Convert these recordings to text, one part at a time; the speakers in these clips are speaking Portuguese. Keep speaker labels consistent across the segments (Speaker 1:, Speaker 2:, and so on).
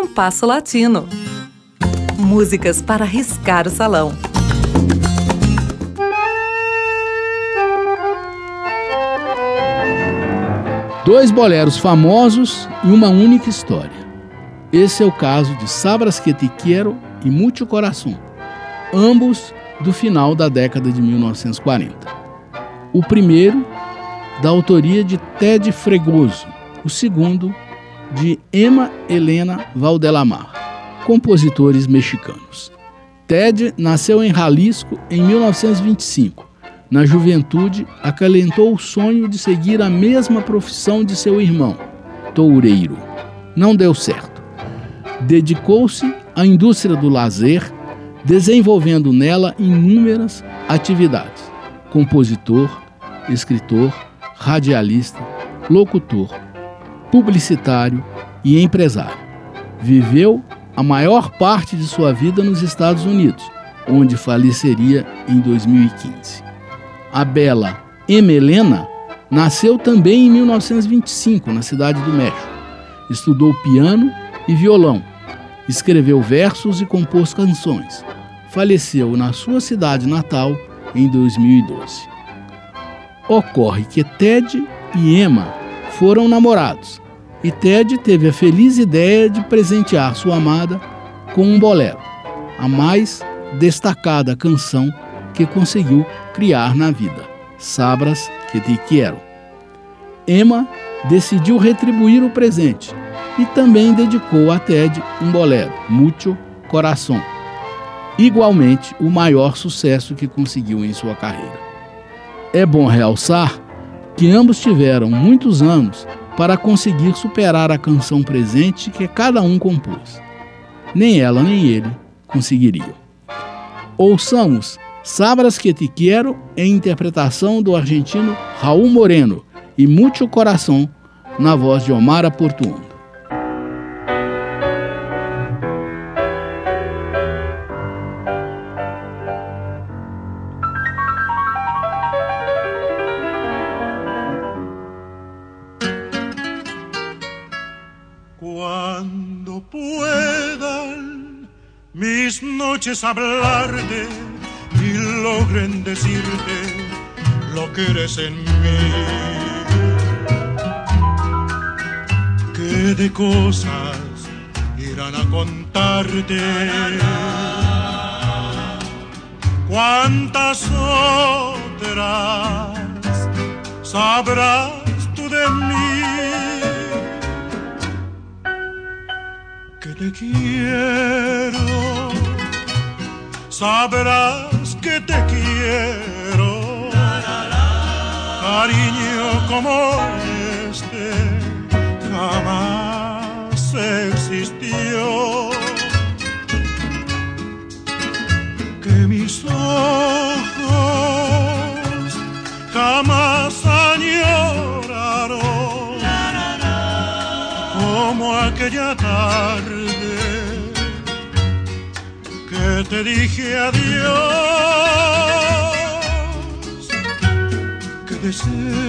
Speaker 1: Compasso Latino. Músicas para riscar o salão.
Speaker 2: Dois boleros famosos e uma única história. Esse é o caso de Sabras que te quero e Mucho Coração, ambos do final da década de 1940. O primeiro, da autoria de Ted Fregoso, o segundo, de Emma Helena Valdelamar, compositores mexicanos. Ted nasceu em Jalisco em 1925. Na juventude, acalentou o sonho de seguir a mesma profissão de seu irmão, toureiro. Não deu certo. Dedicou-se à indústria do lazer, desenvolvendo nela inúmeras atividades: compositor, escritor, radialista, locutor, publicitário e empresário. Viveu a maior parte de sua vida nos Estados Unidos, onde faleceria em 2015. A bela Emelena nasceu também em 1925, na cidade do México. Estudou piano e violão, escreveu versos e compôs canções. Faleceu na sua cidade natal em 2012. Ocorre que Ted e Emma foram namorados e Ted teve a feliz ideia de presentear sua amada com um bolero, a mais destacada canção que conseguiu criar na vida, Sabras que te quero. Emma decidiu retribuir o presente e também dedicou a Ted um bolero, Mucho Coração, igualmente o maior sucesso que conseguiu em sua carreira. É bom realçar que ambos tiveram muitos anos para conseguir superar a canção presente que cada um compôs. Nem ela nem ele conseguiriam. Ouçamos Sabras que te quero em interpretação do argentino Raul Moreno e Mucho Coração na voz de Omar Portuondo.
Speaker 3: Noches hablarte y logren decirte lo que eres en mí, que de cosas irán a contarte. Cuántas otras sabrás tú de mí. Que te quiero, sabrás que te quiero, cariño como este jamás existió. Que mis ojos jamás añoraron como aquella tarde te dije adiós, que deseo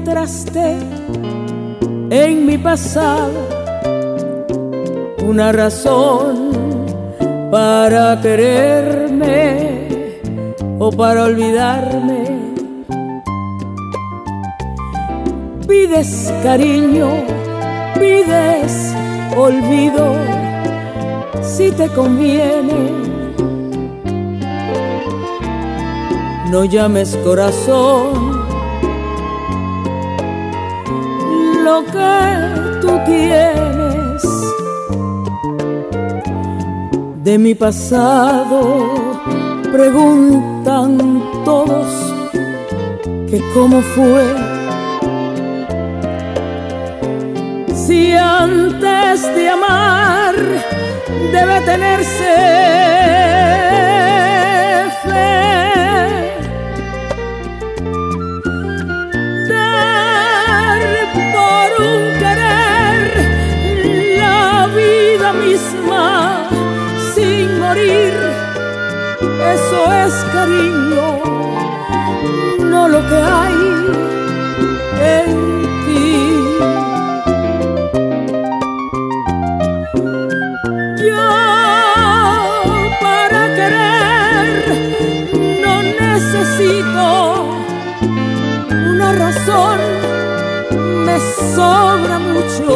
Speaker 4: encontraste en mi pasado una razón para quererme o para olvidarme. Pides cariño, pides olvido, si te conviene. No llames corazón lo que tú tienes de mi pasado. Preguntan todos que cómo fue. Si antes de amar debe tenerse morir. Eso es cariño, no lo que hay en ti. Yo para querer no necesito una razón me sobra mucho,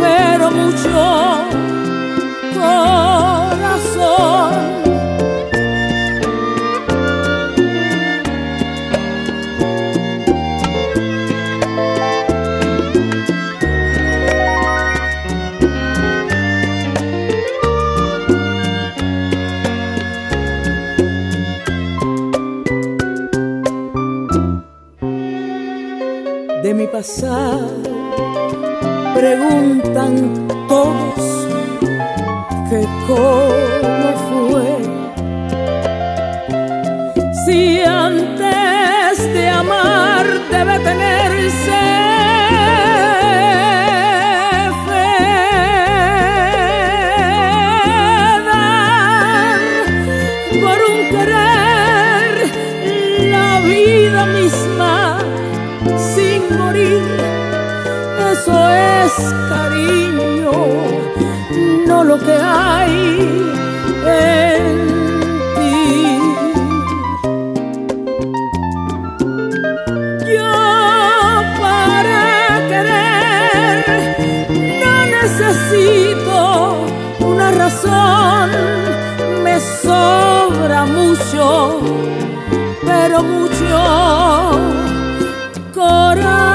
Speaker 4: pero mucho Preguntan todos que cómo fue. Si antes de amar debe tenerse necesito una razón, me sobra mucho, pero mucho corazón.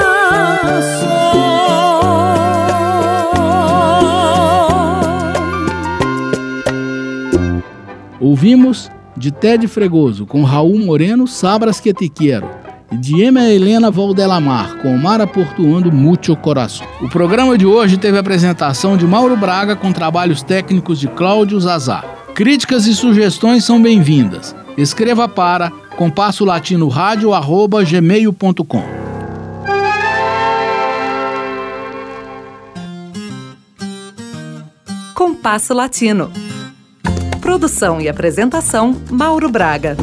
Speaker 2: Ouvimos de Ted Fregoso com Raul Moreno, Sabras que te quero. De Emma Helena Valdelamar com Mara Portuando Mucho Coração. O programa de hoje teve a apresentação de Mauro Braga com trabalhos técnicos de Cláudio Zazá. Críticas e sugestões são bem-vindas. Escreva para compasso latino rádio arroba gmail.com.
Speaker 1: Compasso Latino. Produção e apresentação Mauro Braga.